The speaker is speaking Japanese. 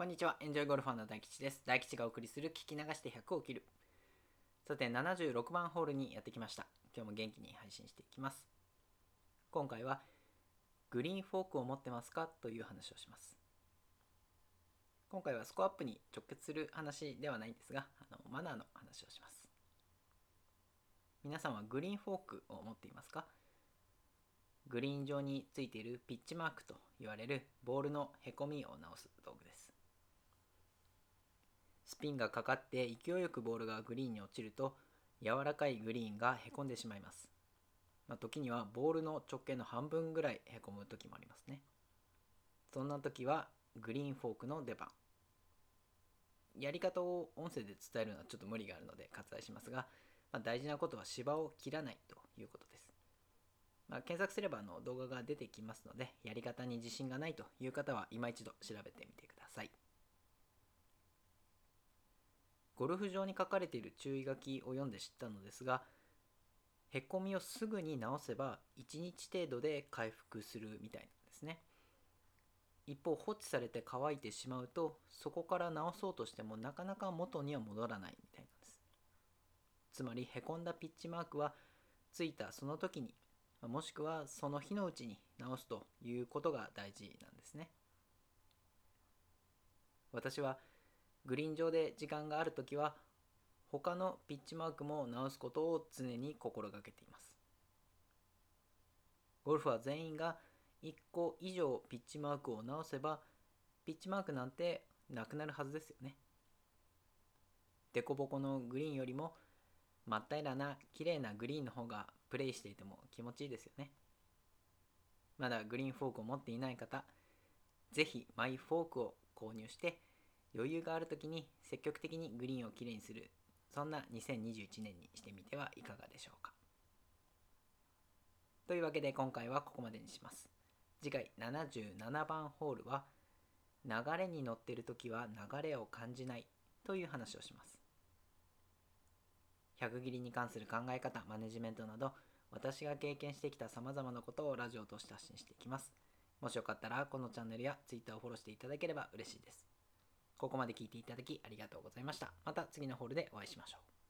こんにちは、エンジョイゴルファーの大吉です。大吉がお送りする聞き流して100を切る。さて、76番ホールにやってきました。今日も元気に配信していきます。今回は、グリーンフォークを持ってますかという話をします。今回はスコアアップに直結する話ではないんですが、あのマナーの話をします。皆さんはグリーンフォークを持っていますか？グリーン上についているピッチマークと言われるボールのへこみを直す。スピンがかかって勢いよくボールがグリーンに落ちると柔らかいグリーンがへこんでしまいます。まあ、時にはボールの直径の半分ぐらいへこむ時もありますね。そんな時はグリーンフォークの出番。やり方を音声で伝えるのはちょっと無理があるので割愛しますが、まあ、大事なことは芝を切らないということです。まあ、検索すればあの動画が出てきますので、やり方に自信がないという方は今一度調べてみてください。ゴルフ場に書かれている注意書きを読んで知ったのですが、へこみをすぐに直せば1日程度で回復するみたいなんですね。一方放置されて乾いてしまうとそこから直そうとしてもなかなか元には戻らないみたいなんです。つまりへこんだピッチマークはついたその時にもしくはその日のうちに直すということが大事なんですね。私はグリーン上で時間があるときは他のピッチマークも直すことを常に心がけています。ゴルフは全員が1個以上ピッチマークを直せばピッチマークなんてなくなるはずですよね。デコボコのグリーンよりも真っ平らな綺麗なグリーンの方がプレイしていても気持ちいいですよね。まだグリーンフォークを持っていない方、ぜひマイフォークを購入して余裕がある時に積極的にグリーンをきれいにする。そんな2021年にしてみてはいかがでしょうか。というわけで今回はここまでにします。次回77番ホールは流れに乗ってる時は流れを感じない。という話をします。100切りに関する考え方マネジメントなど私が経験してきた様々なことをラジオとして発信していきます。もしよかったらこのチャンネルや Twitter をフォローしていただければ嬉しいです。ここまで聞いていただきありがとうございました。また次のホールでお会いしましょう。